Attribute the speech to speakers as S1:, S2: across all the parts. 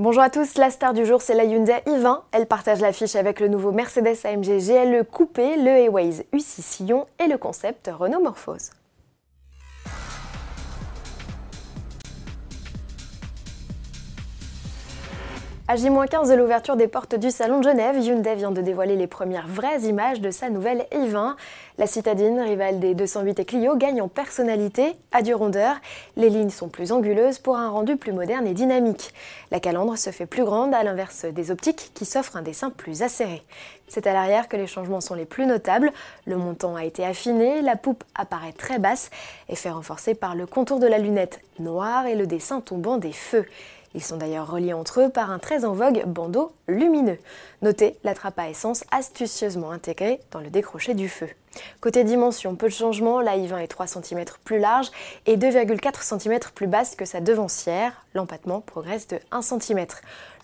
S1: Bonjour à tous, la star du jour c'est la Hyundai i20. Elle partage l'affiche avec le nouveau Mercedes AMG GLE Coupé, le A-Waze U6 Sillon et le concept Renault Morphose. À J-15 de l'ouverture des portes du Salon de Genève, Hyundai vient de dévoiler les premières vraies images de sa nouvelle i20. La citadine, rivale des 208 et Clio, gagne en personnalité, à du rondeur. Les lignes sont plus anguleuses pour un rendu plus moderne et dynamique. La calandre se fait plus grande, à l'inverse des optiques qui s'offrent un dessin plus acéré. C'est à l'arrière que les changements sont les plus notables. Le montant a été affiné, la poupe apparaît très basse, et fait renforcer par le contour de la lunette noire et le dessin tombant des feux. Ils sont d'ailleurs reliés entre eux par un très en vogue bandeau lumineux. Notez la trappe à essence astucieusement intégrée dans le décroché du feu. Côté dimension, peu de changement, la i20 est 3 cm plus large et 2,4 cm plus basse que sa devancière. L'empattement progresse de 1 cm.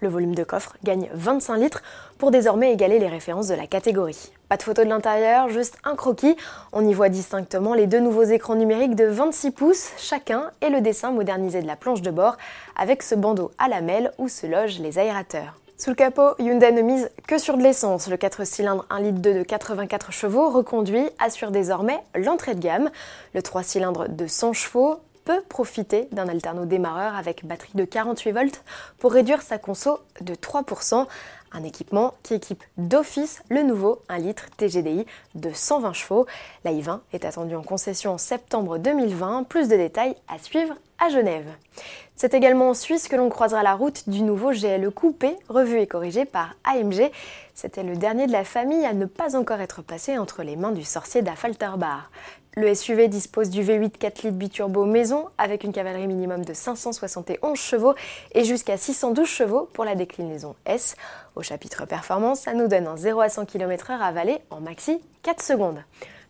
S1: Le volume de coffre gagne 25 litres pour désormais égaler les références de la catégorie. Pas de photo de l'intérieur, juste un croquis. On y voit distinctement les deux nouveaux écrans numériques de 26 pouces chacun et le dessin modernisé de la planche de bord avec ce bandeau à lamelles où se logent les aérateurs. Sous le capot, Hyundai ne mise que sur de l'essence. Le 4 cylindres 1 litre 2 de 84 chevaux reconduit assure désormais l'entrée de gamme. Le 3 cylindres de 100 chevaux peut profiter d'un alterno démarreur avec batterie de 48 volts pour réduire sa conso de 3%. Un équipement qui équipe d'office le nouveau 1 litre TGDI de 120 chevaux. La i20 est attendue en concession en septembre 2020. Plus de détails à suivre à Genève. C'est également en Suisse que l'on croisera la route du nouveau GLE coupé, revu et corrigé par AMG. C'était le dernier de la famille à ne pas encore être passé entre les mains du sorcier d'Affalterbach. Le SUV dispose du V8 4 litres biturbo maison avec une cavalerie minimum de 571 chevaux et jusqu'à 612 chevaux pour la déclinaison S. Au chapitre performance, ça nous donne un 0 à 100 km/h avalé en maxi 4 secondes.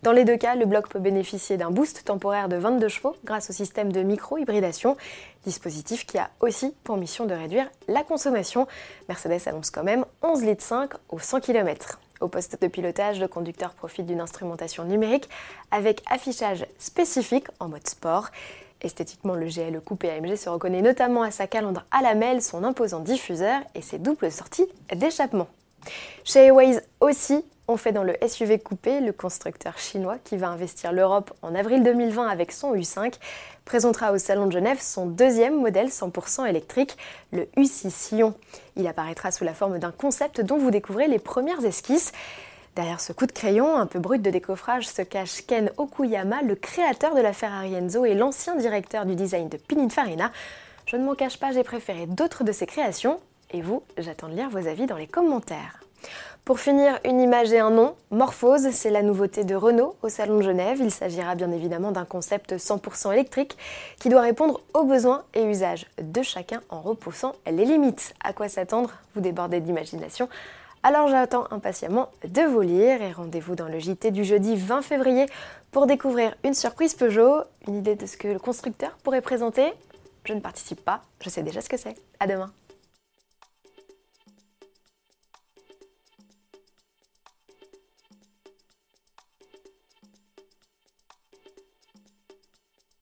S1: Dans les deux cas, le bloc peut bénéficier d'un boost temporaire de 22 chevaux grâce au système de micro-hybridation, dispositif qui a aussi pour mission de réduire la consommation. Mercedes annonce quand même 11 litres 5 au 100 km. Au poste de pilotage, le conducteur profite d'une instrumentation numérique avec affichage spécifique en mode sport. Esthétiquement, le GLE Coupé AMG se reconnaît notamment à sa calandre à lamelles, son imposant diffuseur et ses doubles sorties d'échappement. Chez Waze aussi, on fait dans le SUV coupé, le constructeur chinois qui va investir l'Europe en avril 2020 avec son U5 présentera au Salon de Genève son deuxième modèle 100% électrique, le U6 Sillon. Il apparaîtra sous la forme d'un concept dont vous découvrez les premières esquisses. Derrière ce coup de crayon un peu brut de décoffrage se cache Ken Okuyama, le créateur de la Ferrari Enzo et l'ancien directeur du design de Pininfarina. Je ne m'en cache pas, j'ai préféré d'autres de ses créations. Et vous, j'attends de lire vos avis dans les commentaires. Pour finir, une image et un nom, Morphose, c'est la nouveauté de Renault au Salon de Genève. Il s'agira bien évidemment d'un concept 100% électrique qui doit répondre aux besoins et usages de chacun en repoussant les limites. À quoi s'attendre? Vous débordez d'imagination. Alors j'attends impatiemment de vous lire et rendez-vous dans le JT du jeudi 20 février pour découvrir une surprise Peugeot, une idée de ce que le constructeur pourrait présenter. Je ne participe pas, je sais déjà ce que c'est. À demain.